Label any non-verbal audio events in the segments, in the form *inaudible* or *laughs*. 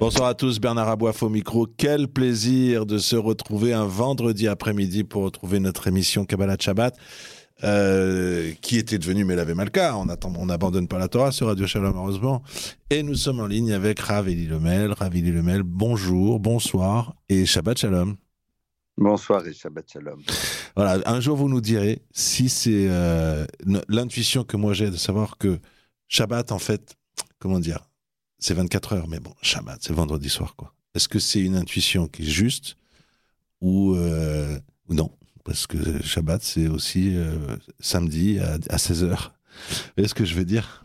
Bonsoir à tous, Bernard Aboif au micro. Quel plaisir de se retrouver un vendredi après-midi pour retrouver notre émission Kabbalah Shabbat. Euh, qui était devenu Melavé Malka. On n'abandonne pas la Torah sur Radio Shalom, heureusement. Et nous sommes en ligne avec Rav Eli Lemel. Rav Eli Lemel, bonjour, bonsoir et Shabbat Shalom. Bonsoir et Shabbat Shalom. Voilà, un jour vous nous direz si c'est euh, l'intuition que moi j'ai de savoir que Shabbat, en fait, comment dire, c'est 24 heures, mais bon, Shabbat, c'est vendredi soir, quoi. Est-ce que c'est une intuition qui est juste ou, euh, non? Parce que Shabbat, c'est aussi euh, samedi à, 16h. Vous ce que je veux dire?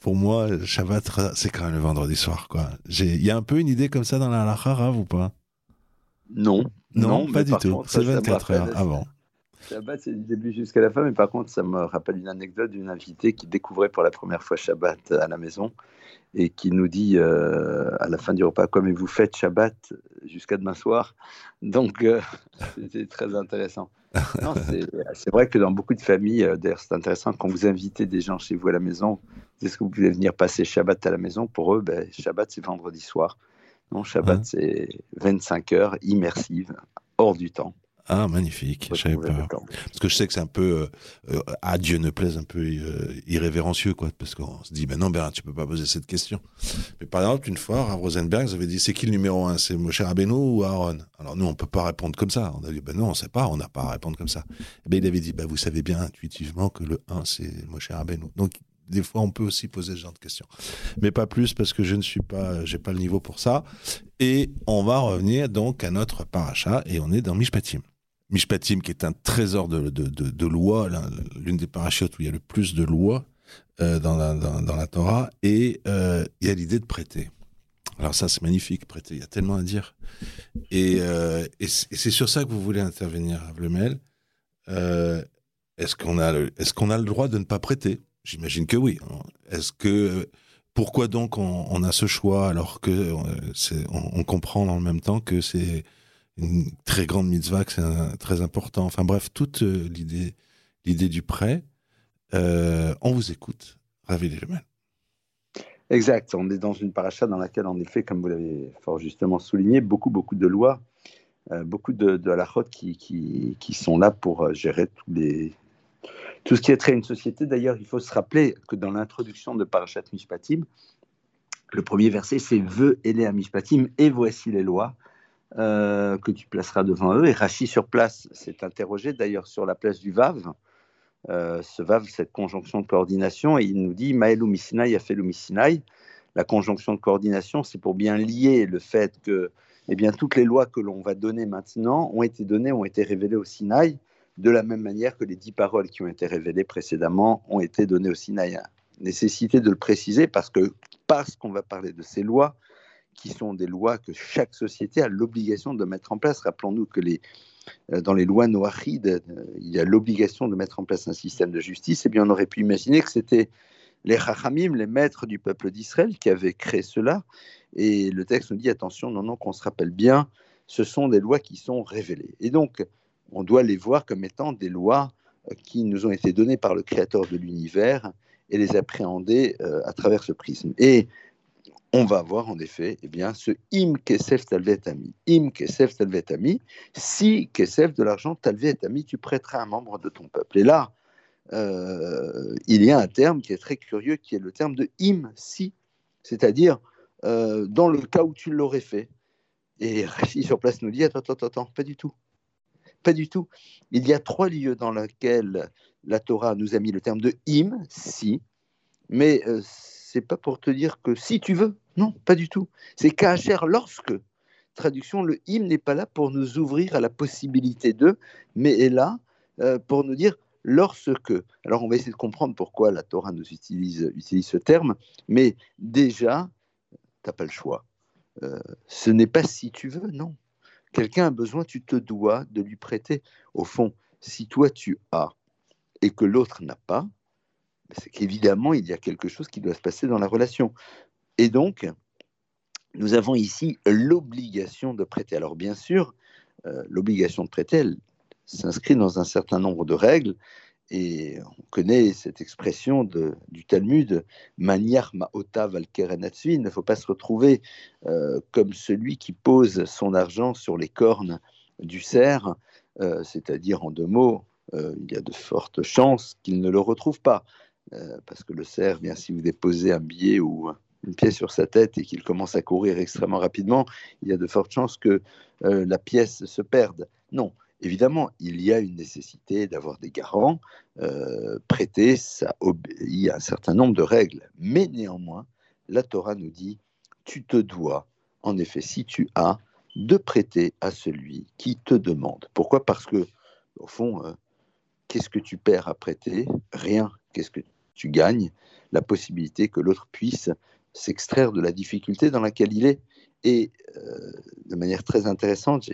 Pour moi, Shabbat, c'est quand même le vendredi soir. Il y a un peu une idée comme ça dans la halakha, ou pas? Non. Non, pas du tout. C'est 24 heures avant. Shabbat, c'est du début jusqu'à la fin, mais par contre, ça me rappelle une anecdote d'une invitée qui découvrait pour la première fois Shabbat à la maison et qui nous dit euh, à la fin du repas, comme vous faites Shabbat jusqu'à demain soir? Donc, euh, *laughs* c'est très intéressant. *laughs* C'est vrai que dans beaucoup de familles, euh, d'ailleurs, c'est intéressant quand vous invitez des gens chez vous à la maison, est-ce que vous pouvez venir passer Shabbat à la maison? Pour eux, ben, Shabbat, c'est vendredi soir. Non, Shabbat, c'est 25 heures immersives, hors du temps. Ah, magnifique. Je Parce que je sais que c'est un peu, euh, euh, à Dieu ne plaise, un peu euh, irrévérencieux, quoi. Parce qu'on se dit, ben non, Bernard, tu peux pas poser cette question. Mais par exemple, une fois, Rav Rosenberg vous avait dit, c'est qui le numéro un C'est Moshe Rabbeinu ou Aaron? Alors nous, on peut pas répondre comme ça. On a dit, ben non, on sait pas, on n'a pas à répondre comme ça. Et ben il avait dit, ben vous savez bien intuitivement que le 1, c'est Moshe Rabbeinu. Donc, des fois, on peut aussi poser ce genre de questions. Mais pas plus parce que je ne suis pas, j'ai pas le niveau pour ça. Et on va revenir donc à notre paracha et on est dans Mishpatim. Mishpatim, qui est un trésor de, de, l'une des parachutes où il y a le plus de lois euh, dans, la, dans, la Torah, et euh, il y a l'idée de prêter. Alors ça, c'est magnifique, prêter, il y a tellement à dire. Et, euh, et c'est sur ça que vous voulez intervenir, Avlemel. est-ce qu'on a, qu'on a le droit de ne pas prêter? J'imagine que oui. Est-ce que pourquoi donc on, a ce choix alors que c'est, on, comprend le même temps que c'est une très grande mitzvah, que c'est très important. Enfin bref, toute euh, l'idée, l'idée du prêt. Euh, on vous écoute. Ravi mal. Exact. On est dans une paracha dans laquelle, en effet, comme vous l'avez fort justement souligné, beaucoup, beaucoup de lois, euh, beaucoup de, de halachot qui, sont là pour gérer tout ce qui est trait à une société. D'ailleurs, il faut se rappeler que dans l'introduction de Parashat Mishpatim, le premier verset, c'est Veux à Mishpatim, et voici les lois. Euh, que tu placeras devant eux. Et Rachi sur place s'est interrogé d'ailleurs sur la place du Vav, euh, ce Vav, cette conjonction de coordination, et il nous dit Maël Misinaï a fait Misinaï. La conjonction de coordination, c'est pour bien lier le fait que eh bien, toutes les lois que l'on va donner maintenant ont été données, ont été révélées au Sinaï, de la même manière que les dix paroles qui ont été révélées précédemment ont été données au Sinaï. Nécessité de le préciser parce que parce qu'on va parler de ces lois, qui sont des lois que chaque société a l'obligation de mettre en place. Rappelons-nous que les, euh, dans les lois noachides, euh, il y a l'obligation de mettre en place un système de justice. Eh bien, on aurait pu imaginer que c'était les Chachamim, les maîtres du peuple d'Israël, qui avaient créé cela. Et le texte nous dit attention, non, non, qu'on se rappelle bien, ce sont des lois qui sont révélées. Et donc, on doit les voir comme étant des lois euh, qui nous ont été données par le Créateur de l'univers et les appréhender à travers ce prisme. Et on va voir en effet eh bien, ce im kesef talvetami. Im kesef talvetami, si kesef de l'argent talvetami, tu prêteras un membre de ton peuple. Et là, euh, il y a un terme qui est très curieux, qui est le terme de im, si, c'est-à-dire euh, dans le cas où tu l'aurais fait. Et Rachid sur place nous dit attends, attends, attends, pas du tout. Pas du tout. Il y a trois lieux dans lesquels la Torah nous a mis le terme de im, si, mais euh, c'est pas pour te dire que si tu veux, non, pas du tout. C'est cher lorsque. Traduction, le hymne n'est pas là pour nous ouvrir à la possibilité de, mais est là euh, pour nous dire lorsque. Alors on va essayer de comprendre pourquoi la Torah nous utilise, utilise ce terme, mais déjà, tu n'as pas le choix. Euh, ce n'est pas si tu veux, non. Quelqu'un a besoin, tu te dois de lui prêter. Au fond, Si toi tu as et que l'autre n'a pas, c'est qu'évidemment il y a quelque chose qui doit se passer dans la relation. Et donc, nous avons ici l'obligation de prêter. Alors bien sûr, euh, l'obligation de prêter, elle s'inscrit dans un certain nombre de règles. Et on connaît cette expression du Talmud, maniar ma'ota valkerenatsvi, il ne faut pas se retrouver euh, comme celui qui pose son argent sur les cornes du cerf, euh, c'est-à-dire en deux mots, il y a de fortes chances qu'il ne le retrouve pas, parce que le cerf, bien si vous déposez un billet ou une pièce sur sa tête et qu'il commence à courir extrêmement rapidement, il y a de fortes chances que euh, la pièce se perde. Non, évidemment, il y a une nécessité d'avoir des garants. Euh, prêter, ça obéit à un certain nombre de règles. Mais néanmoins, la Torah nous dit, tu te dois, en effet, si tu as, de prêter à celui qui te demande. Pourquoi? Parce que, au fond, euh, qu'est-ce que tu perds à prêter? Rien. Qu'est-ce que tu gagnes La possibilité que l'autre puisse s'extraire de la difficulté dans laquelle il est. Et euh, de manière très intéressante,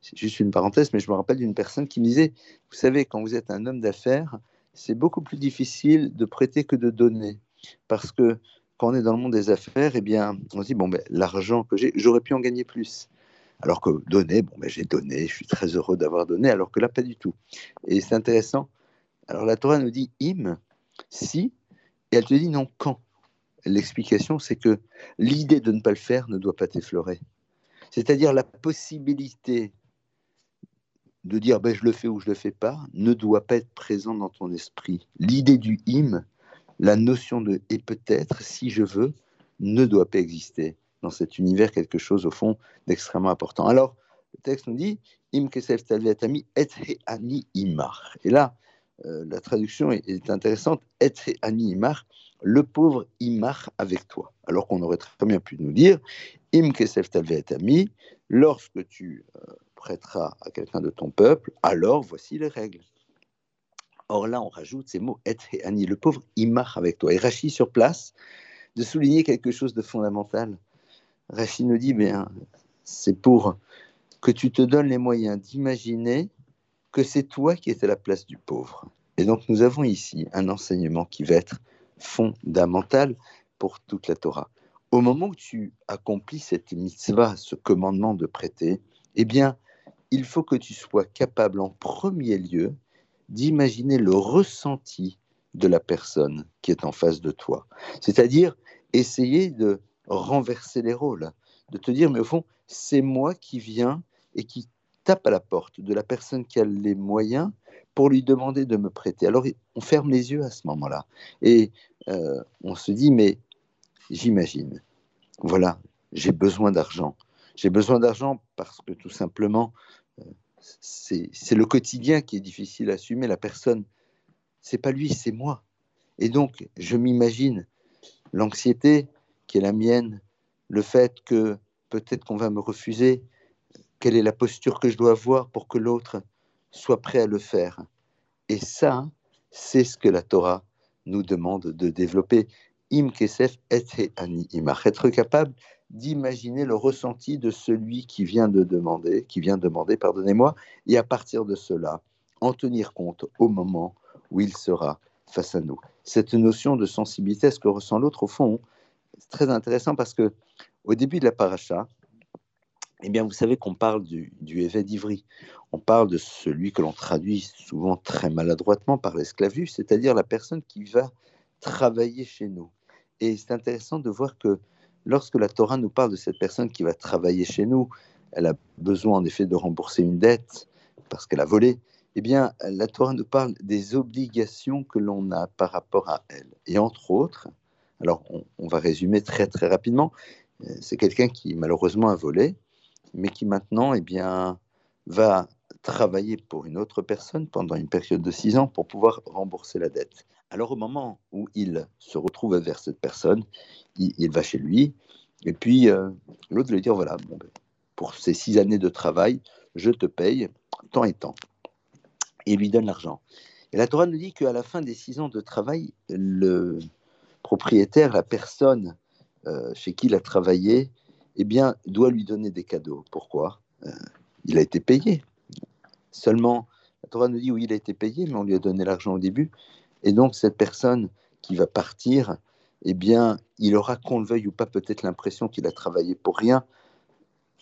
c'est juste une parenthèse, mais je me rappelle d'une personne qui me disait, vous savez, quand vous êtes un homme d'affaires, c'est beaucoup plus difficile de prêter que de donner. Parce que quand on est dans le monde des affaires, eh bien, on se dit, bon, ben, l'argent que j'ai, j'aurais pu en gagner plus. Alors que donner, bon, ben, j'ai donné, je suis très heureux d'avoir donné, alors que là, pas du tout. Et c'est intéressant. Alors la Torah nous dit, im, si, et elle te dit non, quand? L'explication, c'est que l'idée de ne pas le faire ne doit pas t'effleurer. C'est-à-dire la possibilité de dire ben, je le fais ou je le fais pas ne doit pas être présent dans ton esprit. L'idée du hymne, la notion de et peut-être, si je veux, ne doit pas exister dans cet univers quelque chose au fond d'extrêmement important. Alors, le texte nous dit im kesef ami et ani imar. Et là, euh, la traduction est, intéressante. Et ani imar le pauvre Imar avec toi. Alors qu'on aurait très bien pu nous dire, Im kesef ami, lorsque tu euh, prêteras à quelqu'un de ton peuple, alors voici les règles. Or là, on rajoute ces mots et ani, le pauvre Imar avec toi. Et Rachid sur place de souligner quelque chose de fondamental. Rachid nous dit, bien, c'est pour que tu te donnes les moyens d'imaginer que c'est toi qui es à la place du pauvre. Et donc nous avons ici un enseignement qui va être fondamentale pour toute la Torah. Au moment où tu accomplis cette mitzvah, ce commandement de prêter, eh bien, il faut que tu sois capable en premier lieu d'imaginer le ressenti de la personne qui est en face de toi. C'est-à-dire essayer de renverser les rôles, de te dire, mais au fond, c'est moi qui viens et qui tape à la porte de la personne qui a les moyens pour lui demander de me prêter. Alors on ferme les yeux à ce moment-là et euh, on se dit mais j'imagine, voilà, j'ai besoin d'argent. J'ai besoin d'argent parce que tout simplement euh, c'est le quotidien qui est difficile à assumer. La personne, c'est pas lui, c'est moi. Et donc je m'imagine l'anxiété qui est la mienne, le fait que peut-être qu'on va me refuser, quelle est la posture que je dois avoir pour que l'autre soit prêt à le faire. Et ça, c'est ce que la Torah nous demande de développer. Im kesef et ani Être capable d'imaginer le ressenti de celui qui vient de demander, qui vient demander, pardonnez-moi, et à partir de cela, en tenir compte au moment où il sera face à nous. Cette notion de sensibilité ce que ressent l'autre, au fond, c'est très intéressant parce que au début de la paracha, eh bien, vous savez qu'on parle du, du d'Ivry. On parle de celui que l'on traduit souvent très maladroitement par l'esclavus, c'est-à-dire la personne qui va travailler chez nous. Et c'est intéressant de voir que lorsque la Torah nous parle de cette personne qui va travailler chez nous, elle a besoin en effet de rembourser une dette parce qu'elle a volé. Eh bien, la Torah nous parle des obligations que l'on a par rapport à elle. Et entre autres, alors on, on va résumer très très rapidement, euh, c'est quelqu'un qui malheureusement a volé, mais qui maintenant eh bien, va travailler pour une autre personne pendant une période de six ans pour pouvoir rembourser la dette. Alors au moment où il se retrouve vers cette personne, il, va chez lui, et puis euh, l'autre lui dit, voilà, bon, ben, pour ces six années de travail, je te paye tant et tant. Et il lui donne l'argent. Et la Torah nous dit qu'à la fin des six ans de travail, le propriétaire, la personne euh, chez qui il a travaillé, eh bien, doit lui donner des cadeaux. Pourquoi? Euh, Il a été payé. Seulement, la Torah nous dit oui, il a été payé, mais on lui a donné l'argent au début. Et donc, cette personne qui va partir, eh bien, il aura, qu'on le veuille ou pas, peut-être l'impression qu'il a travaillé pour rien.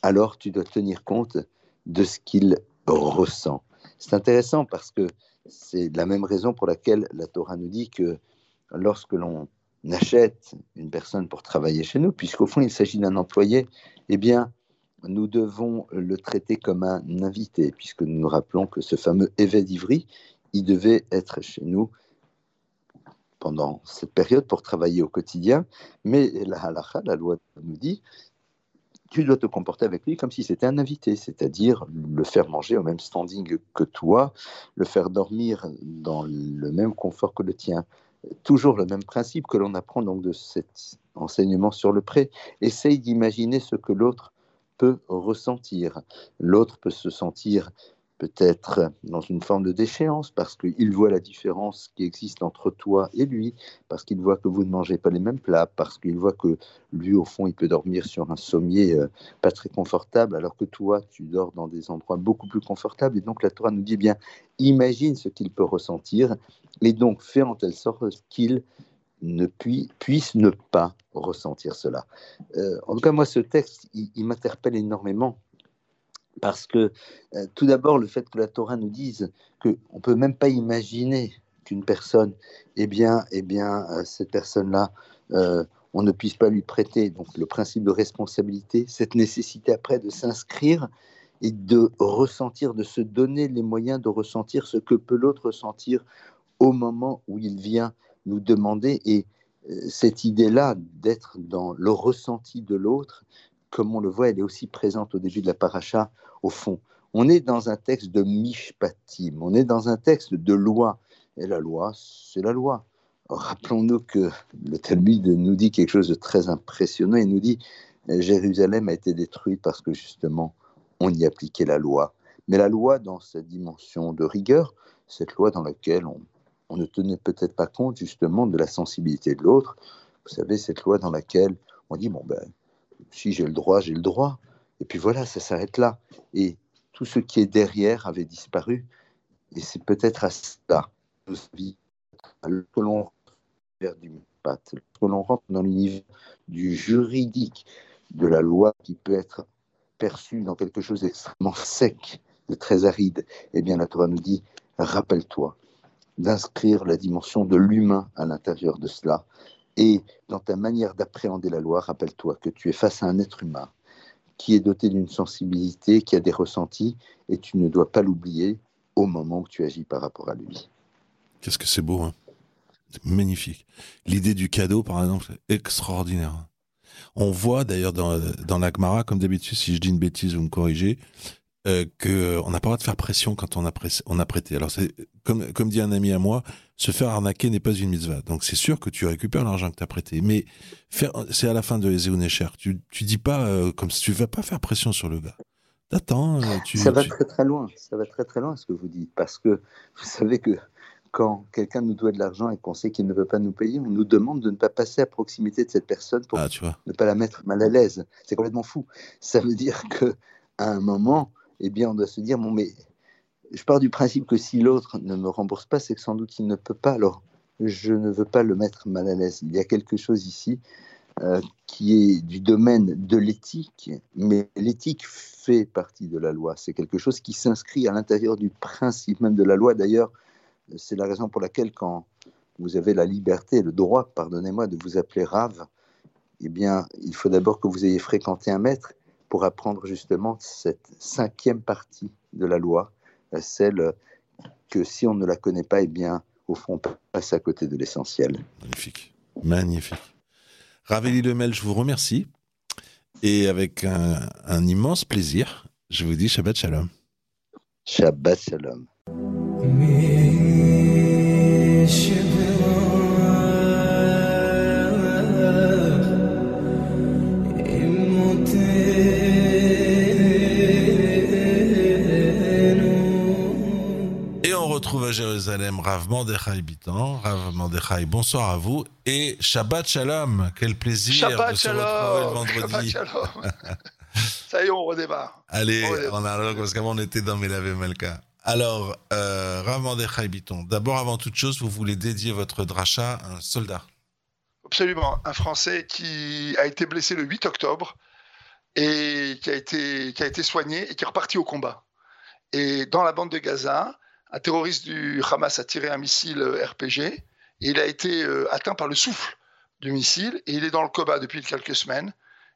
Alors, tu dois tenir compte de ce qu'il ressent. C'est intéressant parce que c'est la même raison pour laquelle la Torah nous dit que lorsque l'on achète une personne pour travailler chez nous, puisqu'au fond il s'agit d'un employé, eh bien, nous devons le traiter comme un invité, puisque nous nous rappelons que ce fameux évêque d'Ivry, il devait être chez nous pendant cette période pour travailler au quotidien, mais la halakha, la loi nous dit, tu dois te comporter avec lui comme si c'était un invité, c'est-à-dire le faire manger au même standing que toi, le faire dormir dans le même confort que le tien. Toujours le même principe que l'on apprend donc de cet enseignement sur le prêt. Essaye d'imaginer ce que l'autre peut ressentir. L'autre peut se sentir peut-être dans une forme de déchéance parce qu'il voit la différence qui existe entre toi et lui, parce qu'il voit que vous ne mangez pas les mêmes plats, parce qu'il voit que lui, au fond, il peut dormir sur un sommier euh, pas très confortable, alors que toi, tu dors dans des endroits beaucoup plus confortables. Et donc la Torah nous dit bien, imagine ce qu'il peut ressentir, et donc fais en telle sorte qu'il ne puisse ne pas ressentir cela. Euh, en tout cas, moi, ce texte, il m'interpelle énormément parce que euh, tout d'abord, le fait que la Torah nous dise qu'on ne peut même pas imaginer qu'une personne, eh bien, eh bien euh, cette personne-là, on ne puisse pas lui prêter. Donc le principe de responsabilité, cette nécessité après de s'inscrire et de ressentir, de se donner les moyens de ressentir ce que peut l'autre ressentir au moment où il vient nous demander. Et cette idée-là d'être dans le ressenti de l'autre, comme on le voit, elle est aussi présente au début de la paracha, au fond. On est dans un texte de mishpatim, on est dans un texte de loi. Et la loi, c'est la loi. Rappelons-nous que le Talmud nous dit quelque chose de très impressionnant. Il nous dit Jérusalem a été détruite parce que justement, on y appliquait la loi. Mais la loi, dans sa dimension de rigueur, cette loi dans laquelle on, on ne tenait peut-être pas compte justement de la sensibilité de l'autre. Vous savez, cette loi dans laquelle on dit bon ben si j'ai le droit, j'ai le droit. Et puis voilà, ça s'arrête là. Et tout ce qui est derrière avait disparu. Et c'est peut-être à ça que l'on du que l'on rentre dans l'univers du juridique, de la loi qui peut être perçue dans quelque chose d'extrêmement sec, de très aride, eh bien la Torah nous dit, rappelle-toi d'inscrire la dimension de l'humain à l'intérieur de cela, et dans ta manière d'appréhender la loi, rappelle-toi que tu es face à un être humain qui est doté d'une sensibilité, qui a des ressentis, et tu ne dois pas l'oublier au moment où tu agis par rapport à lui. Qu'est-ce que c'est beau, hein magnifique. L'idée du cadeau, par exemple, extraordinaire. On voit d'ailleurs dans, dans l'Agmara, comme d'habitude, si je dis une bêtise, vous me corrigez, euh, qu'on n'a pas le droit de faire pression quand on a, on a prêté. Alors, c'est comme, comme dit un ami à moi, se faire arnaquer n'est pas une mitzvah. Donc, c'est sûr que tu récupères l'argent que tu as prêté. Mais c'est à la fin de Ezeunecher. Tu, tu dis pas, euh, comme si tu vas pas faire pression sur le gars. T'attends. Euh, tu, ça va très très loin. Ça va très très loin ce que vous dites. Parce que *laughs* vous savez que quand quelqu'un nous doit de l'argent et qu'on sait qu'il ne veut pas nous payer, on nous demande de ne pas passer à proximité de cette personne pour ah, tu vois. ne pas la mettre mal à l'aise. C'est complètement fou. Ça veut dire que à un moment, eh bien, on doit se dire, bon, mais je pars du principe que si l'autre ne me rembourse pas, c'est que sans doute il ne peut pas. Alors, je ne veux pas le mettre mal à l'aise. Il y a quelque chose ici euh, qui est du domaine de l'éthique, mais l'éthique fait partie de la loi. C'est quelque chose qui s'inscrit à l'intérieur du principe même de la loi. D'ailleurs, c'est la raison pour laquelle quand vous avez la liberté, le droit, pardonnez-moi, de vous appeler Rave, eh bien, il faut d'abord que vous ayez fréquenté un maître pour apprendre justement cette cinquième partie de la loi, celle que si on ne la connaît pas, eh bien, au fond, on passe à côté de l'essentiel. Magnifique, magnifique. Ravelli Lemel, je vous remercie. Et avec un, un immense plaisir, je vous dis Shabbat Shalom. Shabbat Shalom. Jérusalem Rav Mandechai Bitan. Rav Mandechai, bonsoir à vous et Shabbat Shalom. Quel plaisir Shabbat de se shalom. retrouver le vendredi. Shabbat shalom. *laughs* Ça y est, on redémarre. Allez, On redémarre. on a parce qu'avant on était dans Melave Malka. Alors, euh, Rav Biton, d'abord, avant toute chose, vous voulez dédier votre dracha à un soldat Absolument, un Français qui a été blessé le 8 octobre et qui a été, qui a été soigné et qui est reparti au combat. Et dans la bande de Gaza, un terroriste du Hamas a tiré un missile RPG et il a été euh, atteint par le souffle du missile et il est dans le coma depuis quelques semaines.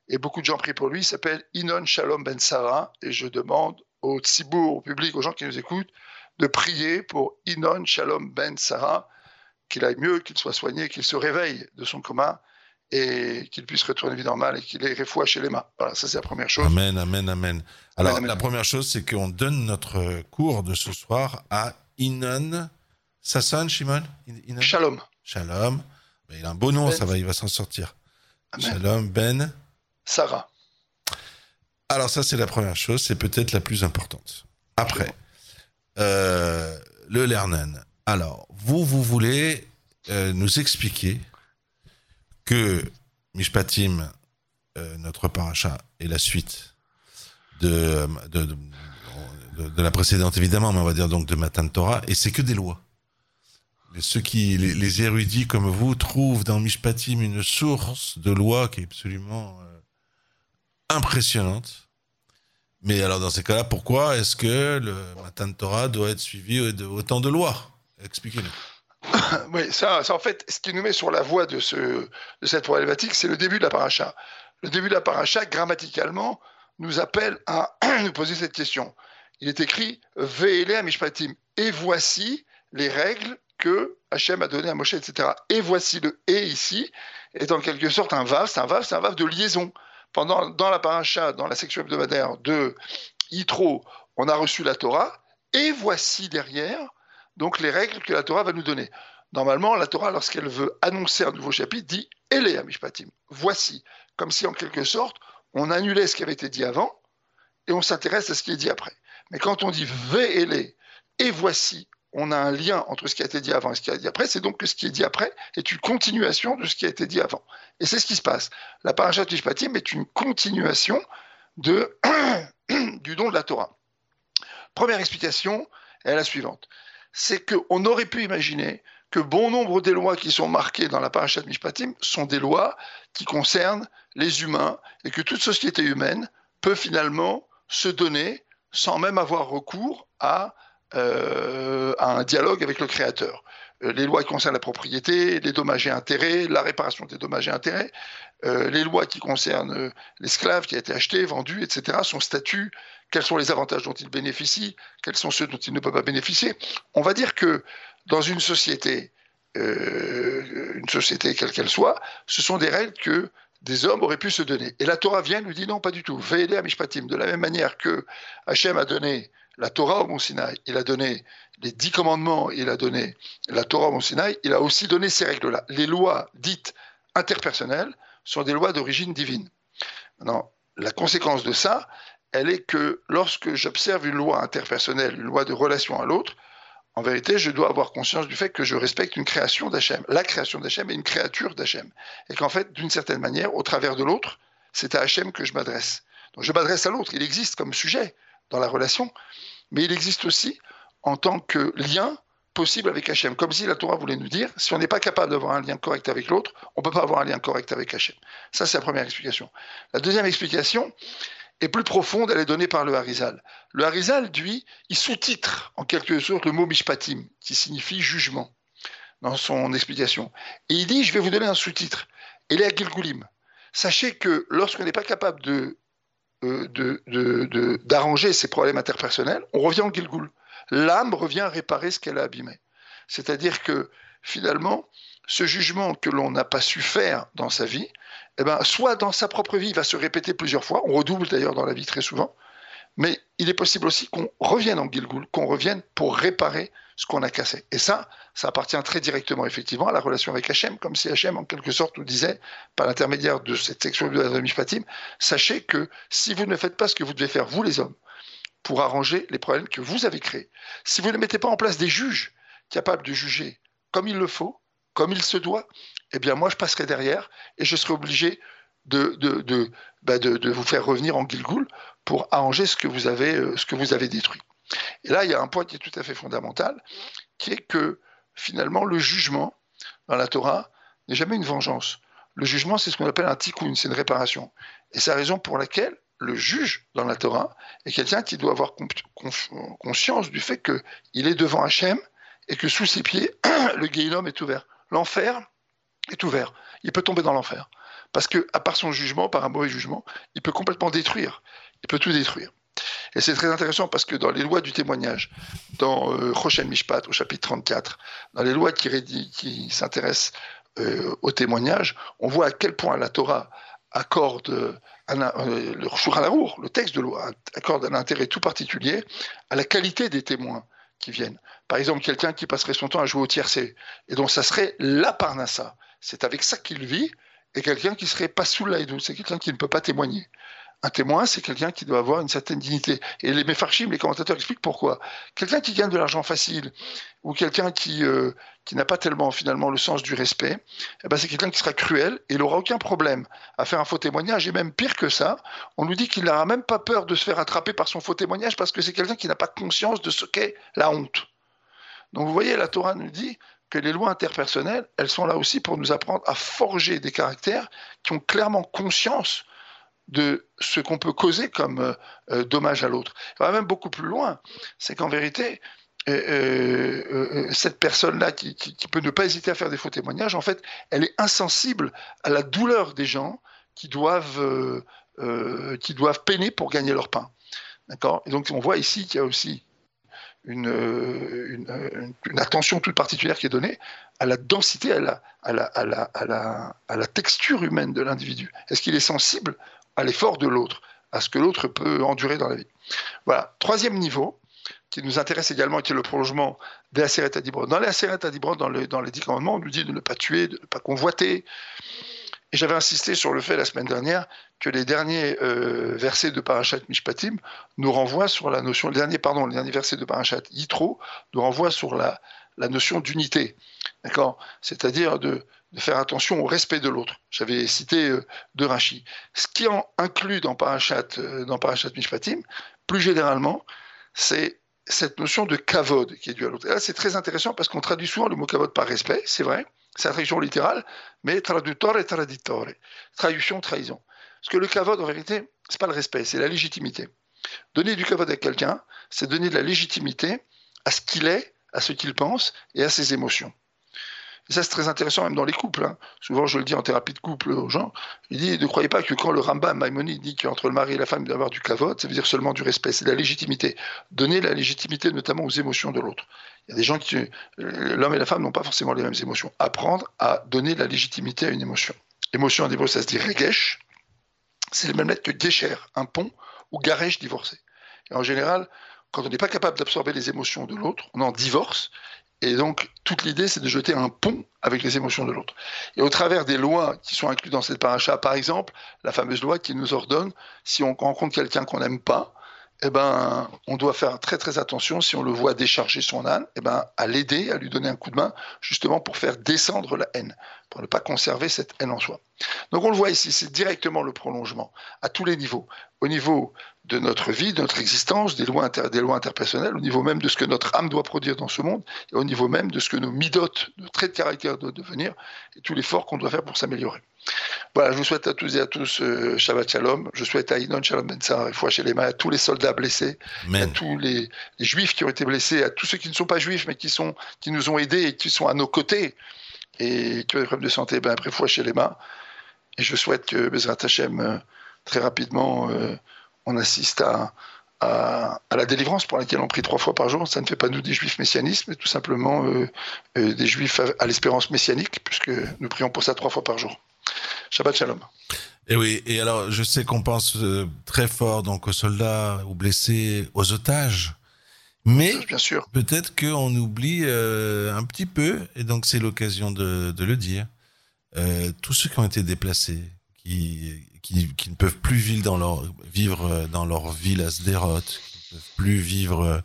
Et beaucoup de gens prient pour lui. Il s'appelle Inon Shalom Ben Sarah et je demande au Tzibour, au public, aux gens qui nous écoutent, de prier pour Inon Shalom Ben Sarah qu'il aille mieux, qu'il soit soigné, qu'il se réveille de son coma et qu'il puisse retourner vie normale et qu'il ait réfoua chez les mains. Voilà, ça c'est la première chose. Amen, amen, amen. Alors la première chose, c'est qu'on donne notre cours de ce soir à Inon. Ça sonne, Shimon Shalom. Shalom. Ben, il a un beau nom, ben. ça va, il va s'en sortir. Shalom, Ben. Sarah. Alors ça, c'est la première chose, c'est peut-être la plus importante. Après, euh, le Lernen. Alors, vous, vous voulez euh, nous expliquer que Mishpatim, euh, notre paracha, est la suite de de, la précédente, évidemment, mais on va dire donc de Matan Torah, et c'est que des lois. ceux qui, les, érudits comme vous, trouvent dans Mishpatim une source de lois qui est absolument euh, impressionnante. Mais alors, dans ces cas-là, pourquoi est-ce que le Matan Torah doit être suivi de autant de lois? Expliquez-nous. *coughs* oui, ça, en fait, ce qui nous met sur la voie de, ce, de cette problématique, c'est le début de la paracha. Le début de la paracha, grammaticalement, nous appelle à *coughs* nous poser cette question. Il est écrit Ve'ele Mishpatim. Et voici les règles que Hachem a données à Moshe, etc. Et voici le et ici est en quelque sorte un vav, c'est un vav, c'est un vav de liaison. Pendant, dans la paracha, dans la section hebdomadaire de Yitro, on a reçu la Torah, et voici derrière donc les règles que la Torah va nous donner. Normalement, la Torah, lorsqu'elle veut annoncer un nouveau chapitre, dit Ele Mishpatim. Voici. Comme si, en quelque sorte, on annulait ce qui avait été dit avant et on s'intéresse à ce qui est dit après. Mais quand on dit Ve Ele et voici, on a un lien entre ce qui a été dit avant et ce qui a été dit après, c'est donc que ce qui est dit après est une continuation de ce qui a été dit avant. Et c'est ce qui se passe. La parashat Mishpatim est une continuation de, *coughs* du don de la Torah. Première explication est la suivante c'est qu'on aurait pu imaginer que bon nombre des lois qui sont marquées dans la parachat Mishpatim sont des lois qui concernent les humains et que toute société humaine peut finalement se donner sans même avoir recours à, euh, un dialogue avec le Créateur. Euh, les lois qui concernent la propriété, les dommages et intérêts, la réparation des dommages et intérêts, euh, les lois qui concernent l'esclave qui a été acheté, vendu, etc., son statut, quels sont les avantages dont il bénéficie, quels sont ceux dont il ne peut pas bénéficier. On va dire que dans une société, euh, une société quelle qu'elle soit, ce sont des règles que des hommes auraient pu se donner. Et la Torah vient lui dit non, pas du tout. À Mishpatim. De la même manière que Hachem a donné la Torah au Mont Sinaï, il a donné les dix commandements, il a donné la Torah au Mont Sinaï, il a aussi donné ces règles-là. Les lois dites interpersonnelles sont des lois d'origine divine. Maintenant, la conséquence de ça, elle est que lorsque j'observe une loi interpersonnelle, une loi de relation à l'autre, en vérité, je dois avoir conscience du fait que je respecte une création d'Hachem. La création d'Hachem est une créature d'Hachem. Et qu'en fait, d'une certaine manière, au travers de l'autre, c'est à Hachem que je m'adresse. Donc je m'adresse à l'autre. Il existe comme sujet dans la relation, mais il existe aussi en tant que lien possible avec Hachem. Comme si la Torah voulait nous dire, si on n'est pas capable d'avoir un lien correct avec l'autre, on ne peut pas avoir un lien correct avec Hachem. Ça, c'est la première explication. La deuxième explication, et plus profonde, elle est donnée par le Harizal. Le Harizal, lui, il sous-titre en quelque sorte le mot mishpatim, qui signifie jugement, dans son explication. Et il dit, je vais vous donner un sous-titre. Et à Gilgulim. Sachez que lorsqu'on n'est pas capable de, euh, d'arranger ses problèmes interpersonnels, on revient en Gilgul. L'âme revient à réparer ce qu'elle a abîmé. C'est-à-dire que finalement, ce jugement que l'on n'a pas su faire dans sa vie, eh ben, soit dans sa propre vie, il va se répéter plusieurs fois, on redouble d'ailleurs dans la vie très souvent, mais il est possible aussi qu'on revienne en Gilgul, qu'on revienne pour réparer ce qu'on a cassé. Et ça, ça appartient très directement, effectivement, à la relation avec Hachem, comme si Hachem, en quelque sorte, nous disait, par l'intermédiaire de cette section de la Mishpatim, sachez que si vous ne faites pas ce que vous devez faire, vous les hommes, pour arranger les problèmes que vous avez créés, si vous ne mettez pas en place des juges capables de juger comme il le faut, comme il se doit, eh bien moi je passerai derrière et je serai obligé de, de, de, bah, de, vous faire revenir en Gilgoul pour arranger ce que vous avez, euh, ce que vous avez détruit. Et là, il y a un point qui est tout à fait fondamental, qui est que finalement, le jugement dans la Torah n'est jamais une vengeance. Le jugement, c'est ce qu'on appelle un tikkun, c'est une réparation. Et c'est la raison pour laquelle le juge dans la Torah est quelqu'un qui doit avoir conscience du fait qu'il est devant Hachem et que sous ses pieds, *clears throat* le Guéhinom est ouvert. L'enfer est ouvert. Il peut tomber dans l'enfer. Parce que, à part son jugement, par un mauvais jugement, il peut complètement détruire. Il peut tout détruire. Et c'est très intéressant parce que dans les lois du témoignage, dans euh, Mishpat, au chapitre 34, dans les lois qui, qui s'intéressent euh, au témoignage, on voit à quel point la Torah accorde euh, le le texte de loi, accorde un intérêt tout particulier à la qualité des témoins viennent. Par exemple, quelqu'un qui passerait son temps à jouer au tiercé, et donc ça serait la parnassa. C'est avec ça qu'il vit, et quelqu'un qui serait pas sous l'aïdou, c'est quelqu'un qui ne peut pas témoigner. Un témoin, c'est quelqu'un qui doit avoir une certaine dignité. Et les méfarchim, les commentateurs expliquent pourquoi. Quelqu'un qui gagne de l'argent facile, ou quelqu'un qui, euh, n'a pas tellement finalement le sens du respect, eh ben c'est quelqu'un qui sera cruel et il n'aura aucun problème à faire un faux témoignage. Et même pire que ça, on nous dit qu'il n'aura même pas peur de se faire attraper par son faux témoignage parce que c'est quelqu'un qui n'a pas conscience de ce qu'est la honte. Donc vous voyez, la Torah nous dit que les lois interpersonnelles, elles sont là aussi pour nous apprendre à forger des caractères qui ont clairement conscience de ce qu'on peut causer comme euh, euh, dommage à l'autre. On va même beaucoup plus loin. C'est qu'en vérité, euh, cette personne-là qui, peut ne pas hésiter à faire des faux témoignages, en fait, elle est insensible à la douleur des gens qui doivent, qui doivent peiner pour gagner leur pain. D'accord? Donc, on voit ici qu'il y a aussi une, une, attention toute particulière qui est donnée à la densité, à la, à la, à la, à la, à la texture humaine de l'individu. Est-ce qu'il est sensible à l'effort de l'autre, à ce que l'autre peut endurer dans la vie. Voilà. Troisième niveau, qui nous intéresse également, qui est le prolongement des Aseret Adibron. Dans les Aseret Adibron, dans, dans les dix commandements, on nous dit de ne pas tuer, de ne pas convoiter. Et j'avais insisté sur le fait la semaine dernière que les derniers euh, versets de Parashat Mishpatim nous renvoient sur la notion, le dernier, pardon, le dernier verset de Parashat Yitro nous renvoie sur la notion d'unité. D'accord? C'est-à-dire de, faire attention au respect de l'autre. J'avais cité euh, de Rashi. Ce qui en inclut dans Parashat, euh, dans Parashat Mishpatim, plus généralement, c'est cette notion de kavod qui est due à l'autre. Et là, c'est très intéressant parce qu'on traduit souvent le mot kavod par respect, c'est vrai, c'est la traduction littérale, mais traducteur et traditore, traduction, trahison. Parce que le kavod, en vérité, c'est pas le respect, c'est la légitimité. Donner du kavod à quelqu'un, c'est donner de la légitimité à ce qu'il est, à ce qu'il pense et à ses émotions. Et ça, c'est très intéressant même dans les couples. Hein. Souvent, je le dis en thérapie de couple aux gens. Il dit ne croyez pas que quand le Rambam Maïmonide dit qu'entre le mari et la femme, il doit y avoir du cavote, ça veut dire seulement du respect. C'est de la légitimité. Donner la légitimité notamment aux émotions de l'autre. Il y a des gens qui. L'homme et la femme n'ont pas forcément les mêmes émotions. Apprendre à donner la légitimité à une émotion. Émotion en hébreu, ça se dit regesh. C'est le même lettre que gesher, un pont, ou garesh divorcé. Et en général, quand on n'est pas capable d'absorber les émotions de l'autre, on en divorce. Et donc, toute l'idée, c'est de jeter un pont avec les émotions de l'autre. Et au travers des lois qui sont incluses dans cette paracha, par exemple, la fameuse loi qui nous ordonne, si on rencontre quelqu'un qu'on n'aime pas, eh ben, on doit faire très très attention si on le voit décharger son âne, eh ben, à l'aider, à lui donner un coup de main, justement pour faire descendre la haine, pour ne pas conserver cette haine en soi. Donc on le voit ici, c'est directement le prolongement, à tous les niveaux, au niveau de notre vie, de notre existence, des lois, des lois interpersonnelles, au niveau même de ce que notre âme doit produire dans ce monde, et au niveau même de ce que nos midotes, nos traits de caractère doivent devenir, et tout l'effort qu'on doit faire pour s'améliorer. Voilà, je vous souhaite à tous et à tous euh, Shabbat Shalom. Je souhaite à Inon Shalom Ben et à tous les soldats blessés, à tous les, juifs qui ont été blessés, à tous ceux qui ne sont pas juifs mais qui, sont, qui nous ont aidés et qui sont à nos côtés et qui ont des problèmes de santé, ben après foi chez les mains. Et je souhaite que Bezrat Hashem, euh, très rapidement, euh, on assiste à, à, la délivrance pour laquelle on prie trois fois par jour. Ça ne fait pas nous des juifs messianistes, mais tout simplement des juifs à l'espérance messianique, puisque nous prions pour ça trois fois par jour. Shabbat Shalom. Et oui, et alors je sais qu'on pense euh, très fort donc aux soldats, aux blessés, aux otages, mais bien sûr. peut-être qu'on oublie euh, un petit peu, et donc c'est l'occasion de, de, le dire, euh, tous ceux qui ont été déplacés, qui, qui, qui ne peuvent plus vivre dans leur, vivre dans leur ville à Sderot, qui ne peuvent plus vivre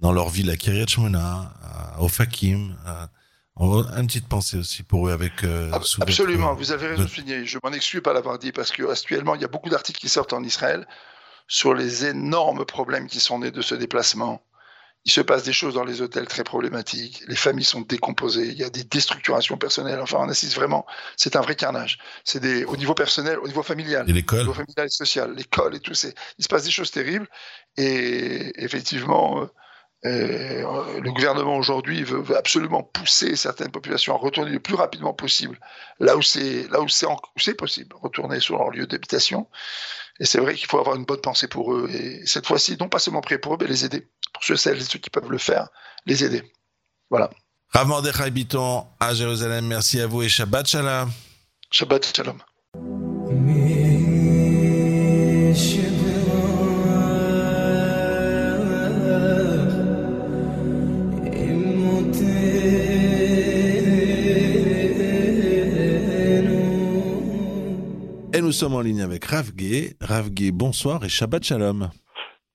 dans leur ville à Kiryat Shmona, à Ofakim, à, une petite pensée aussi pour eux avec. Euh, absolument, vous avez raison de souligner. Je m'en excuse pas l'avoir dit parce qu'actuellement, il y a beaucoup d'articles qui sortent en Israël sur les énormes problèmes qui sont nés de ce déplacement il se passe des choses dans les hôtels très problématiques. Les familles sont décomposées. Il y a des déstructurations personnelles. Enfin, on assiste vraiment. C'est un vrai carnage. C'est des au niveau personnel, au niveau familial, et l'école, au niveau familial et social, l'école et tout. C'est il se passe des choses terribles. Et effectivement, euh, le gouvernement aujourd'hui veut, veut, absolument pousser certaines populations à retourner le plus rapidement possible là où c'est là où c'est possible, retourner sur leur lieu d'habitation. Et c'est vrai qu'il faut avoir une bonne pensée pour eux. Et cette fois-ci, non pas seulement prier pour eux, mais les aider. Pour ceux, celles et ceux qui peuvent le faire, les aider. Voilà. Rav Mordechai Biton à Jérusalem, merci à vous et Shabbat Shalom. Shabbat Shalom. Nous sommes en ligne avec Rav Gay. Rav Gay, bonsoir et Shabbat Shalom.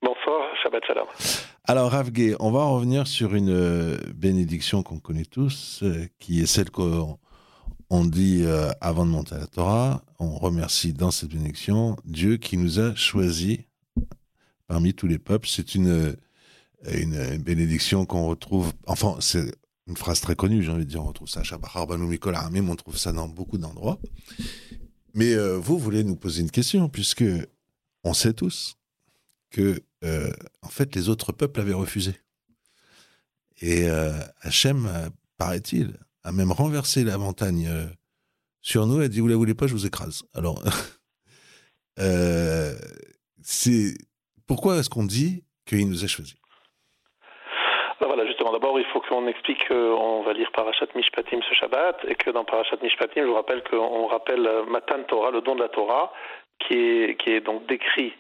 Bonsoir, Shabbat Shalom. Alors Rav Gay, on va revenir sur une euh, bénédiction qu'on connaît tous, euh, qui est celle qu'on dit euh, avant de monter à la Torah. On remercie dans cette bénédiction Dieu qui nous a choisis parmi tous les peuples. C'est une, une, bénédiction qu'on retrouve, enfin c'est une phrase très connue, j'ai envie de dire, on retrouve ça à Shabbat Mikol on trouve ça dans beaucoup d'endroits. Mais euh, vous voulez nous poser une question, puisque on sait tous que, euh, en fait, les autres peuples avaient refusé. Et euh, Hachem, paraît-il, a même renversé la montagne sur nous et a dit Vous la voulez pas, je vous écrase. Alors, *laughs* c'est pourquoi est-ce qu'on dit qu'il nous a choisis? D'abord, il faut qu'on explique qu'on va lire Parashat Mishpatim ce Shabbat et que dans Parashat Mishpatim, je vous rappelle qu'on rappelle Matan Torah, le don de la Torah, qui est, qui est donc décrit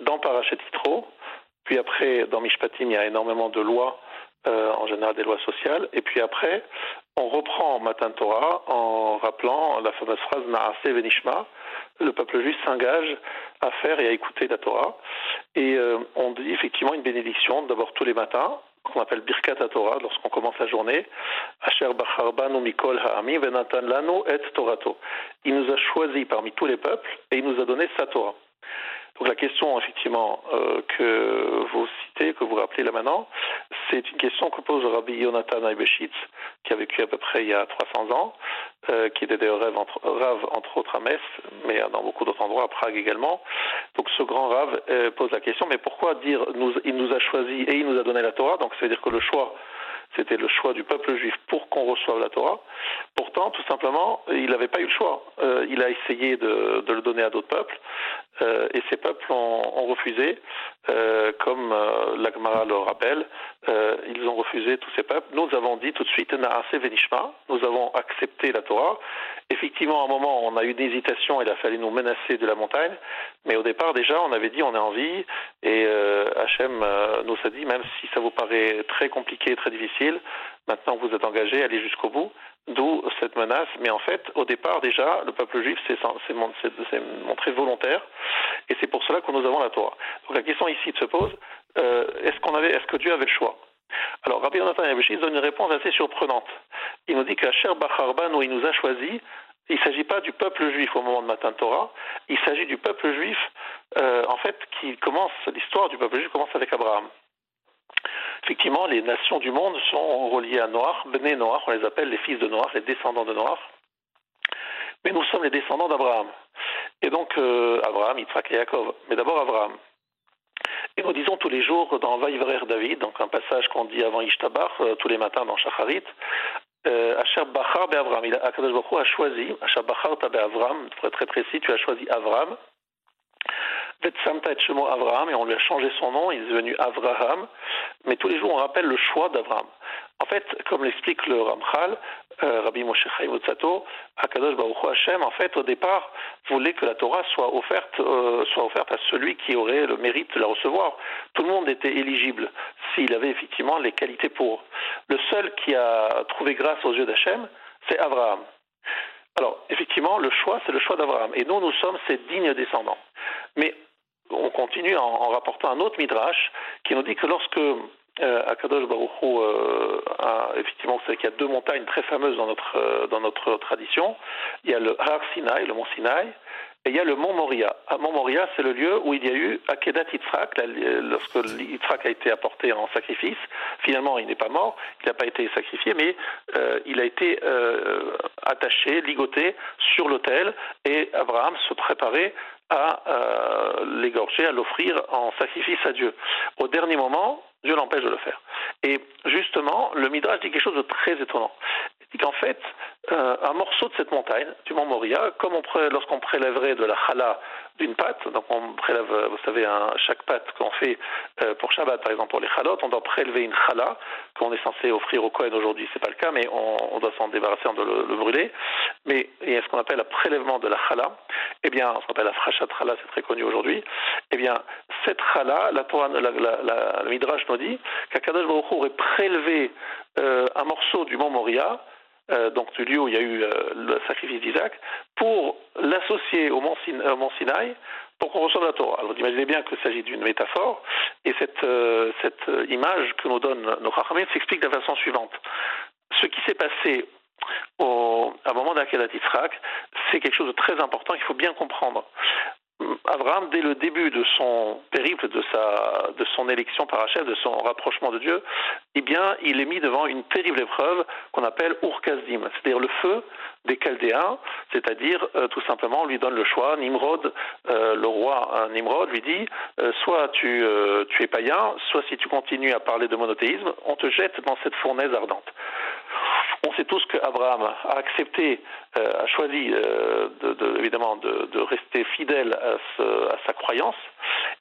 dans Parashat Yitro. Puis après, dans Mishpatim, il y a énormément de lois, euh, en général des lois sociales. Et puis après, on reprend Matan Torah en rappelant la fameuse phrase Naase Venishma. Le peuple juif s'engage à faire et à écouter la Torah. Et euh, on dit effectivement une bénédiction, d'abord tous les matins, qu'on appelle Birkat Torah lorsqu'on commence la journée. Asher mikol ha'ami venatan lanu et torato. Il nous a choisis parmi tous les peuples et il nous a donné sa Torah. Donc la question effectivement euh, que vous citez, que vous rappelez là maintenant, c'est une question que pose Rabbi Yonatan Aibeshitz, qui a vécu à peu près il y a 300 ans, euh, qui d'ailleurs rave entre, rave entre autres à Metz, mais dans beaucoup d'autres endroits, à Prague également. Donc ce grand rave euh, pose la question, mais pourquoi dire il nous a choisi et il nous a donné la Torah? Donc c'est-à-dire que le choix c'était le choix du peuple juif pour qu'on reçoive la Torah. Pourtant, tout simplement, il n'avait pas eu le choix. Euh, il a essayé de, le donner à d'autres peuples, euh, et ces peuples ont, refusé, euh, comme euh, l'Agmara le rappelle, ils ont refusé tous ces peuples. Nous avons dit tout de suite, Naase Venishma, nous avons accepté la Torah. Effectivement, à un moment, on a eu une hésitation, il a fallu nous menacer de la montagne, mais au départ, déjà, on avait dit, on est en vie, et Hachem nous a dit, même si ça vous paraît très compliqué, très difficile, maintenant vous êtes engagé, allez jusqu'au bout. D'où cette menace. Mais en fait, au départ, déjà, le peuple juif s'est montré volontaire. Et c'est pour cela que nous avons la Torah. Donc la question ici se pose, euh, est-ce que Dieu avait le choix? Alors, Rabbi Yonatan Yabishis donne une réponse assez surprenante. Il nous dit qu'à Cher Bacharban, où il nous a choisi, il ne s'agit pas du peuple juif au moment de Matan Torah, il s'agit du peuple juif, euh, en fait, qui commence, l'histoire du peuple juif commence avec Abraham. Effectivement, les nations du monde sont reliées à Noir, Bné Noir, on les appelle les fils de Noir, les descendants de Noir. Mais nous sommes les descendants d'Abraham. Et donc, euh, Abraham, Yitzhak et Yaakov. Mais d'abord Abraham. Et nous disons tous les jours dans Vaïvrer David, donc un passage qu'on dit avant Ishtabar, euh, tous les matins dans Shacharit, euh, Asher Bachar Be'Avram. Akadosh Baruch a choisi, Asher Bachar Be'Avram, pour être très précis, tu as choisi Avram. Vetsamta et Shemo Avraham, et on lui a changé son nom, il est devenu Avraham. Mais tous les jours, on rappelle le choix d'Avraham. En fait, comme l'explique le Ramchal, euh, Rabbi Moshe Chaim Utsato, Akadosh Baruch Hashem, en fait, au départ, voulait que la Torah soit offerte, euh, soit offerte à celui qui aurait le mérite de la recevoir. Tout le monde était éligible s'il avait effectivement les qualités pour. Le seul qui a trouvé grâce aux yeux d'Hachem, c'est Abraham. Alors, effectivement, le choix, c'est le choix d'Abraham. Et nous, nous sommes ses dignes descendants. Mais on continue en, rapportant un autre midrash qui nous dit que lorsque euh, Akadosh Baruch euh, effectivement, savez qu'il y a deux montagnes très fameuses dans notre, euh, dans notre tradition. Il y a le Har Sinai, le mont Sinai, et il y a le mont Moria. À mont Moria, c'est le lieu où il y a eu Akedat Yitzhak, lorsque Yitzhak a été apporté en sacrifice. Finalement, il n'est pas mort, il n'a pas été sacrifié, mais euh, il a été euh, attaché, ligoté sur l'autel, et Abraham se préparait à euh, l'égorger, à l'offrir en sacrifice à Dieu. Au dernier moment, Dieu l'empêche de le faire. Et justement, le Midrash dit quelque chose de très étonnant. Il qu'en fait, euh, un morceau de cette montagne, du mont Moria, comme lorsqu'on prélèverait de la chala d'une pâte, donc on prélève, vous savez, chaque pâte qu'on fait euh, pour Shabbat, par exemple pour les chalot, on doit prélever une chala qu'on est censé offrir au Kohen aujourd'hui, c'est pas le cas, mais on, doit s'en débarrasser, on doit le, brûler. Mais il y a ce qu'on appelle le prélèvement de la chala, eh bien, ce qu'on appelle la frachat chala, c'est très connu aujourd'hui. Eh bien, cette chala, la, Torah, la, la, le Midrash nous dit qu'Akadosh Baruch aurait prélevé euh, un morceau du mont Moria euh, donc du lieu où il y a eu euh, le sacrifice d'Isaac, pour l'associer au mont, Sinaï pour qu'on reçoive la Torah. Alors imaginez bien qu'il s'agit d'une métaphore, et cette, euh, cette image que nous donne nos s'explique de la façon suivante. Ce qui s'est passé au, à un moment d'Akedat Yitzhak, c'est quelque chose de très important qu'il faut bien comprendre. Abraham, dès le début de son périple, de, sa, de son élection par Hachem, de son rapprochement de Dieu, eh bien, il est mis devant une terrible épreuve qu'on appelle Urkazdim, c'est-à-dire le feu des Chaldéens, c'est-à-dire euh, tout simplement lui donne le choix. Nimrod, euh, le roi Nimrod, lui dit euh, soit tu, tu es païen, soit si tu continues à parler de monothéisme, on te jette dans cette fournaise ardente. On sait tous qu'Abraham a accepté, euh, a choisi euh, de, évidemment de, rester fidèle à, sa croyance.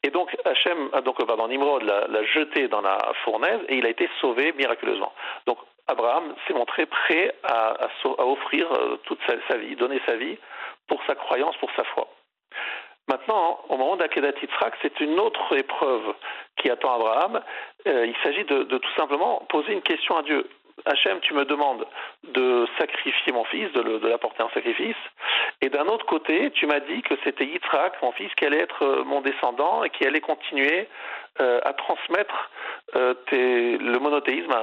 Et donc Hachem, donc pardon, Nimrod l'a jeté dans la fournaise et il a été sauvé miraculeusement. Donc Abraham s'est montré prêt à, offrir euh, toute sa, vie, donner sa vie pour sa croyance, pour sa foi. Maintenant, au moment d'Akedat Yitzhak, c'est une autre épreuve qui attend Abraham. il s'agit de, tout simplement poser une question à Dieu. Hachem, tu me demandes de sacrifier mon fils, de l'apporter en sacrifice, et d'un autre côté, tu m'as dit que c'était Yitzhak, mon fils, qui allait être euh, mon descendant et qui allait continuer euh, à transmettre euh, le monothéisme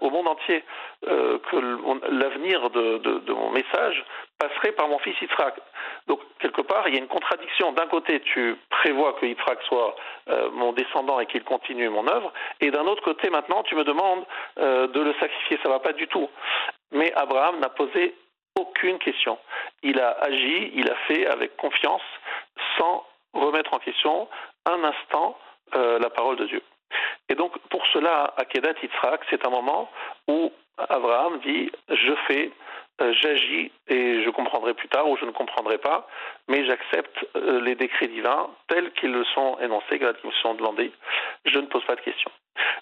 au monde entier, que l'avenir de, mon message passerait par mon fils Yitzhak. Donc, quelque part, il y a une contradiction. D'un côté, tu prévois que Yitzhak soit mon descendant et qu'il continue mon œuvre, et d'un autre côté, maintenant, tu me demandes de le sacrifier. Ça ne va pas du tout. Mais Abraham n'a posé aucune question. Il a agi, il a fait avec confiance, sans remettre en question un instant euh, la parole de Dieu. Et donc, pour cela, à Kedat Yitzhak, c'est un moment où Abraham dit Je fais, euh, j'agis et je comprendrai plus tard ou je ne comprendrai pas, mais j'accepte euh, les décrets divins tels qu'ils le sont énoncés, qu'ils me sont demandés. Je ne pose pas de questions.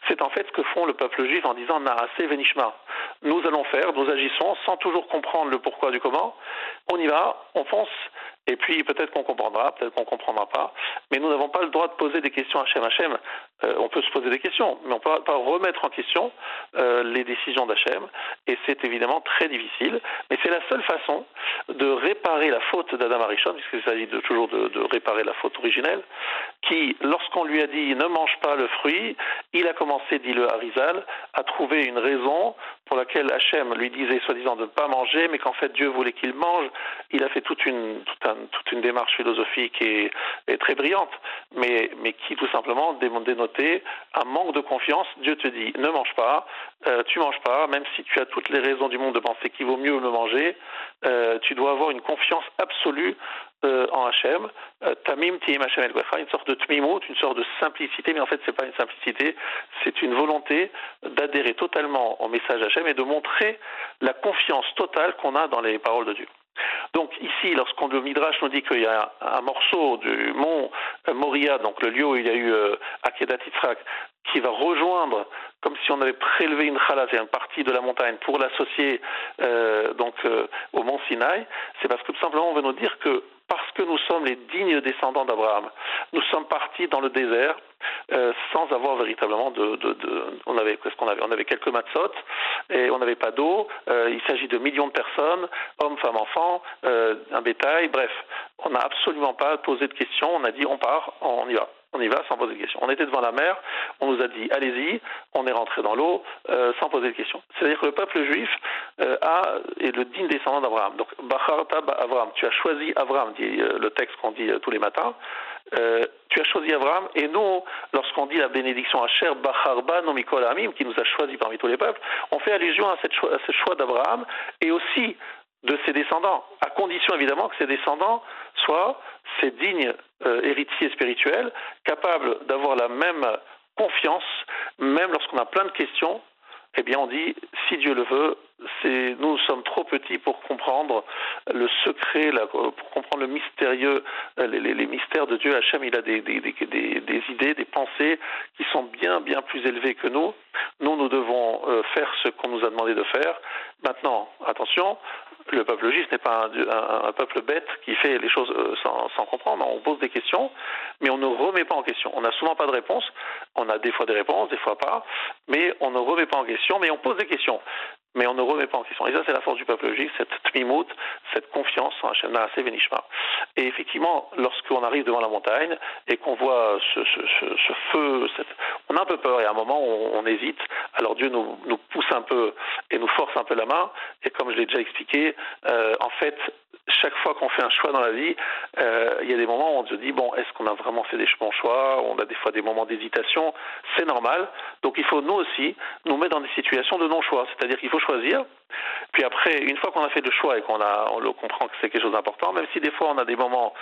C'est en fait ce que font le peuple juif en disant Narasé Venishma. Nous allons faire, nous agissons sans toujours comprendre le pourquoi du comment. On y va, on fonce, et puis peut-être qu'on comprendra, peut-être qu'on comprendra pas, mais nous n'avons pas le droit de poser des questions à Hachem. Hachem, euh, on peut se poser des questions, mais on ne peut pas remettre en question euh, les décisions d'Hachem, et c'est évidemment très difficile, mais c'est la seule façon de réparer la faute d'Adam Arishon, puisqu'il s'agit toujours de, réparer la faute originelle, qui, lorsqu'on lui a dit ne mange pas le fruit, a commencé, dit le Harizal, à trouver une raison pour laquelle Hachem lui disait soi-disant de ne pas manger, mais qu'en fait Dieu voulait qu'il mange. Il a fait toute une, toute, une démarche philosophique et, très brillante, mais, mais qui tout simplement dénotait un manque de confiance. Dieu te dit ne mange pas, euh, tu manges pas, même si tu as toutes les raisons du monde de penser qu'il vaut mieux le manger, euh, tu dois avoir une confiance absolue euh, en Hachem, euh, Tamim Tihim Hachem El une sorte de tmimut, une sorte de simplicité, mais en fait c'est pas une simplicité, c'est une volonté d'adhérer totalement au message Hachem et de montrer la confiance totale qu'on a dans les paroles de Dieu. Donc ici, lorsqu'on le Midrash nous dit qu'il y a un morceau du mont Moria, donc le lieu où il y a eu euh, Akedat Yitzhak, qui va rejoindre, comme si on avait prélevé une chala, c'est une partie de la montagne, pour l'associer euh, donc au mont Sinaï, c'est parce que tout simplement on veut nous dire que parce que nous sommes les dignes descendants d'Abraham, nous sommes partis dans le désert euh, sans avoir véritablement de, de, de on avait qu'est-ce qu'on avait on avait quelques matzot et on n'avait pas d'eau. Euh, il s'agit de millions de personnes hommes femmes enfants euh, un bétail. Bref on n'a absolument pas posé de questions. On a dit on part on y va on y va sans poser de questions. On était devant la mer, on nous a dit allez-y, on est rentré dans l'eau euh, sans poser de questions. C'est-à-dire que le peuple juif euh, a, est le digne descendant d'Abraham. Donc, Abraham, tu as choisi Abraham, dit euh, le texte qu'on dit tous les matins. tu as choisi Abraham, et nous, lorsqu'on dit la bénédiction Asher Bacharba Nomikol Amim, qui nous a choisi parmi tous les peuples, on fait allusion à, cette à ce choix d'Abraham et aussi de ses descendants, à condition évidemment que ses descendants soient ces dignes euh, héritiers spirituels, capables d'avoir la même confiance, même lorsqu'on a plein de questions, eh bien on dit, si Dieu le veut, nous sommes trop petits pour comprendre le secret, pour comprendre le mystérieux, euh, les, mystères de Dieu. Hachem, il a des, des, idées, des pensées qui sont bien, bien plus élevées que nous. Nous, nous devons euh, faire ce qu'on nous a demandé de faire. Maintenant, attention, le peuple juif n'est pas un, peuple bête qui fait les choses euh, sans, comprendre. On pose des questions, mais on ne remet pas en question. On n'a souvent pas de réponse. On a des fois des réponses, des fois pas, mais on ne remet pas en question, mais on pose des questions mais on ne remet pas en question. Et ça, c'est la force du peuple juif, cette tmimout, cette confiance en Hachem assez Venishma. Et effectivement, lorsqu'on arrive devant la montagne et qu'on voit ce, feu, on a un peu peur et à un moment, on, on hésite. Alors Dieu nous, nous, pousse un peu et nous force un peu la main. Et comme je l'ai déjà expliqué, euh, en fait, chaque fois qu'on fait un choix dans la vie, euh, il y a des moments où on se dit bon, est-ce qu'on a vraiment fait des bons choix? On a des fois des moments d'hésitation, c'est normal. Donc il faut nous aussi nous mettre dans des situations de non-choix, c'est-à-dire qu'il faut choisir. Puis après, une fois qu'on a fait le choix et qu'on le comprend que c'est quelque chose d'important, même si des fois on a des moments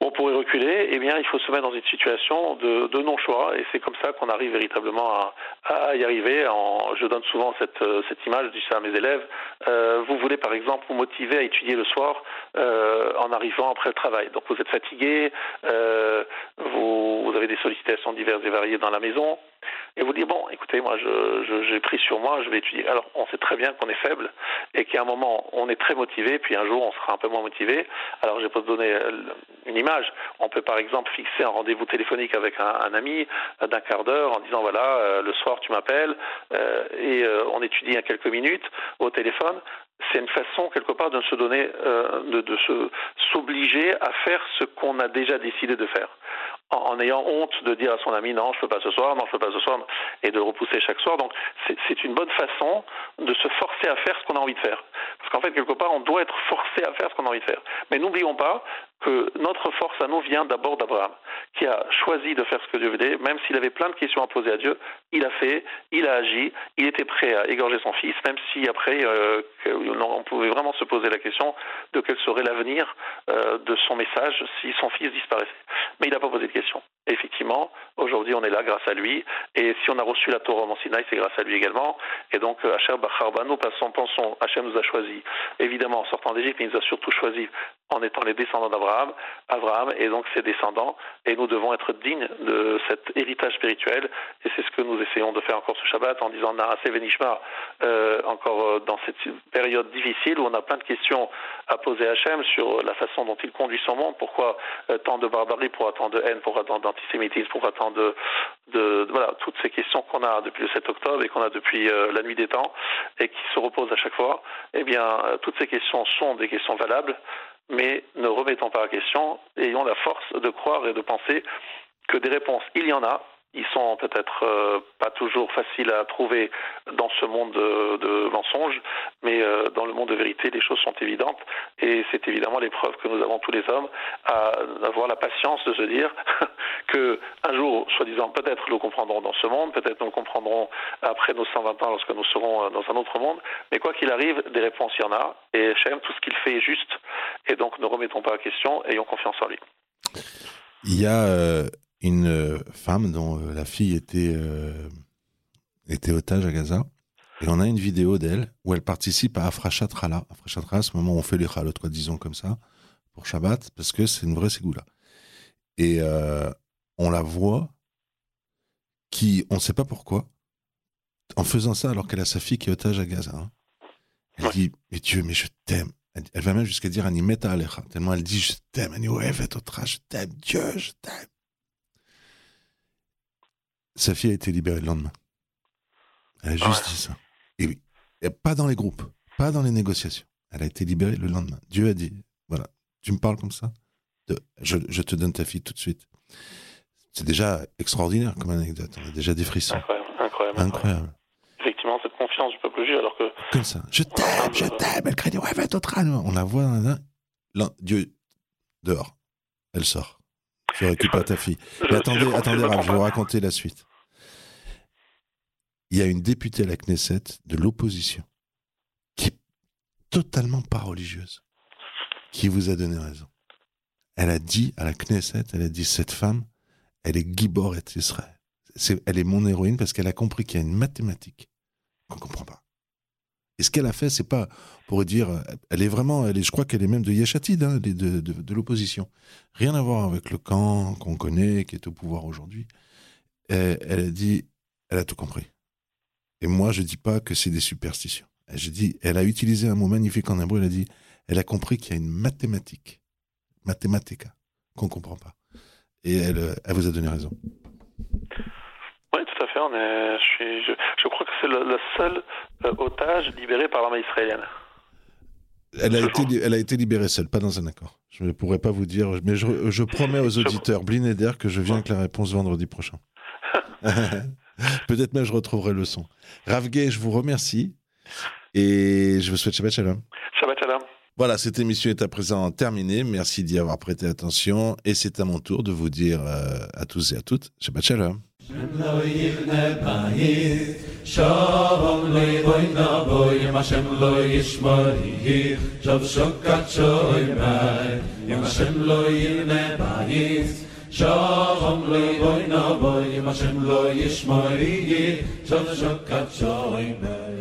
on pourrait reculer, eh bien, il faut se mettre dans une situation de, non-choix, et c'est comme ça qu'on arrive véritablement à, y arriver. Je donne souvent cette, cette image, je dis ça à mes élèves. Euh, vous voulez, par exemple, vous motiver à étudier le soir euh, en arrivant après le travail. Donc, vous êtes fatigué, euh, vous avez des sollicitations diverses et variées dans la maison et vous dites bon, écoutez, moi, j'ai pris sur moi, je vais étudier. Alors, on sait très bien qu'on est faible et qu'à un moment, on est très motivé, puis un jour, on sera un peu moins motivé. Alors, je pas te donner euh, une image. On peut, par exemple, fixer un rendez-vous téléphonique avec un, ami euh, d'un quart d'heure en disant voilà, euh, le soir, tu m'appelles et on étudie en quelques minutes au téléphone c'est une façon quelque part de se donner, de, de s'obliger à faire ce qu'on a déjà décidé de faire en, ayant honte de dire à son ami non, je peux pas ce soir, non, je peux pas ce soir, et de repousser chaque soir. Donc c'est une bonne façon de se forcer à faire ce qu'on a envie de faire. Parce qu'en fait, quelque part, on doit être forcé à faire ce qu'on a envie de faire. Mais n'oublions pas que notre force à nous vient d'abord d'Abraham, qui a choisi de faire ce que Dieu voulait, même s'il avait plein de questions à poser à Dieu, il a fait, il a agi, il était prêt à égorger son fils, même si après, euh, on pouvait vraiment se poser la question de quel serait l'avenir euh, de son message si son fils disparaissait. Mais il n'a pas posé de question. effectivement, aujourd'hui, on est là grâce à lui, et si on a reçu la Torah en Sinaï, c'est grâce à lui également. Et donc, Hachem Bacharba, nous passons, pensons, Hachem nous a choisi, évidemment, en sortant d'Égypte, il nous a surtout choisi en étant les descendants d'Abraham, Abraham et donc ses descendants, et nous devons être dignes de cet héritage spirituel, et c'est ce que nous essayons de faire encore ce Shabbat en disant Narase Venishma, euh, encore euh, dans cette période difficile où on a plein de questions à poser à Hachem sur la façon dont il conduit son monde, pourquoi euh, tant de barbarie, pourquoi tant de haine, pourquoi tant d'antisémitisme, pourquoi tant de, voilà, toutes ces questions qu'on a depuis le 7 octobre et qu'on a depuis euh, la nuit des temps et qui se reposent à chaque fois, eh bien, toutes ces questions sont des questions valables mais ne remettons pas la question, ayons la force de croire et de penser que des réponses, il y en a, ils sont peut-être euh, pas toujours faciles à trouver dans ce monde de, mensonges, mais euh, dans le monde de vérité, les choses sont évidentes. Et c'est évidemment l'épreuve que nous avons tous les hommes à avoir la patience de se dire *laughs* que un jour, soi-disant, peut-être nous comprendrons dans ce monde, peut-être nous comprendrons après nos 120 ans lorsque nous serons euh, dans un autre monde. Mais quoi qu'il arrive, des réponses il y en a. Et Hachem, tout ce qu'il fait est juste. Et donc ne remettons pas la question, ayons confiance en lui. Il y a une euh, femme dont euh, la fille était, euh, était otage à Gaza. Et on a une vidéo d'elle où elle participe à Afrashat Rala. Afrashat Rala, c'est le moment où on fait les chalot, quoi, disons comme ça, pour Shabbat, parce que c'est une vraie ségoula. Et on la voit qui, on ne sait pas pourquoi, en faisant ça alors qu'elle a sa fille qui est otage à Gaza. Hein. Elle dit, mais Dieu, mais je t'aime. Elle, va même jusqu'à dire Animeta Alecha, tellement elle dit, je t'aime, je t'aime, Dieu, je t'aime. Sa fille a été libérée le lendemain. Elle a juste dit ça. Et oui, pas dans les groupes, pas dans les négociations. Elle a été libérée le lendemain. Dieu a dit, voilà, tu me parles comme ça, je, te donne ta fille tout de suite. C'est déjà extraordinaire comme anecdote. On a déjà des frissons. Incroyable, incroyable. Incroyable. Effectivement, cette confiance du peuple juif, alors que. Comme ça. Je t'aime, je t'aime. Elle craignait, ouais, va. On la voit, là, là. Dieu, dehors. Elle sort. Je récupère ta fille. *laughs* Mais attendez, attendez, Raph, je vais vous raconter la suite. Il y a une députée à la Knesset de l'opposition qui est totalement pas religieuse, qui vous a donné raison. Elle a dit à la Knesset, elle a dit cette femme, elle est Giboret Israël. C'est, elle est mon héroïne parce qu'elle a compris qu'il y a une mathématique qu'on comprend pas. Et ce qu'elle a fait, c'est pas pour dire, elle est vraiment, elle est, je crois qu'elle est même de Yeshatid, hein, de, de, de, l'opposition. Rien à voir avec le camp qu'on connaît, qui est au pouvoir aujourd'hui. Elle, a dit, elle a tout compris. Et moi, je dis pas que c'est des superstitions. Je dis, elle a utilisé un mot magnifique en hébreu. Elle a dit, elle a compris qu'il y a une mathématique, mathématica, qu'on comprend pas. Et elle, elle vous a donné raison. On est, je, je, je, crois que c'est le, le, seul euh, otage libéré par l'armée israélienne. Elle a, été, elle a été libérée seule, pas dans un accord. Je ne pourrais pas vous dire, mais je, je promets aux auditeurs, Blinéder, que je viens avec la réponse vendredi prochain. *laughs* *laughs* Peut-être même je retrouverai le son. Ravgay, je vous remercie et je vous souhaite Shabbat Shalom. Shabbat Shalom. Voilà, cette émission est à présent terminée. Merci d'y avoir prêté attention. Et c'est à mon tour de vous dire euh, à tous et à toutes Shabbat Shalom. שם לא יבנה בית, שום לא יבוי נבוי, אם השם לא ישמור יהיך, שוב שוקת שוי מי, אם השם לא יבנה בית, שום לא יבוי נבוי, אם השם לא ישמור יהיך, שוב שוקת שוי מי.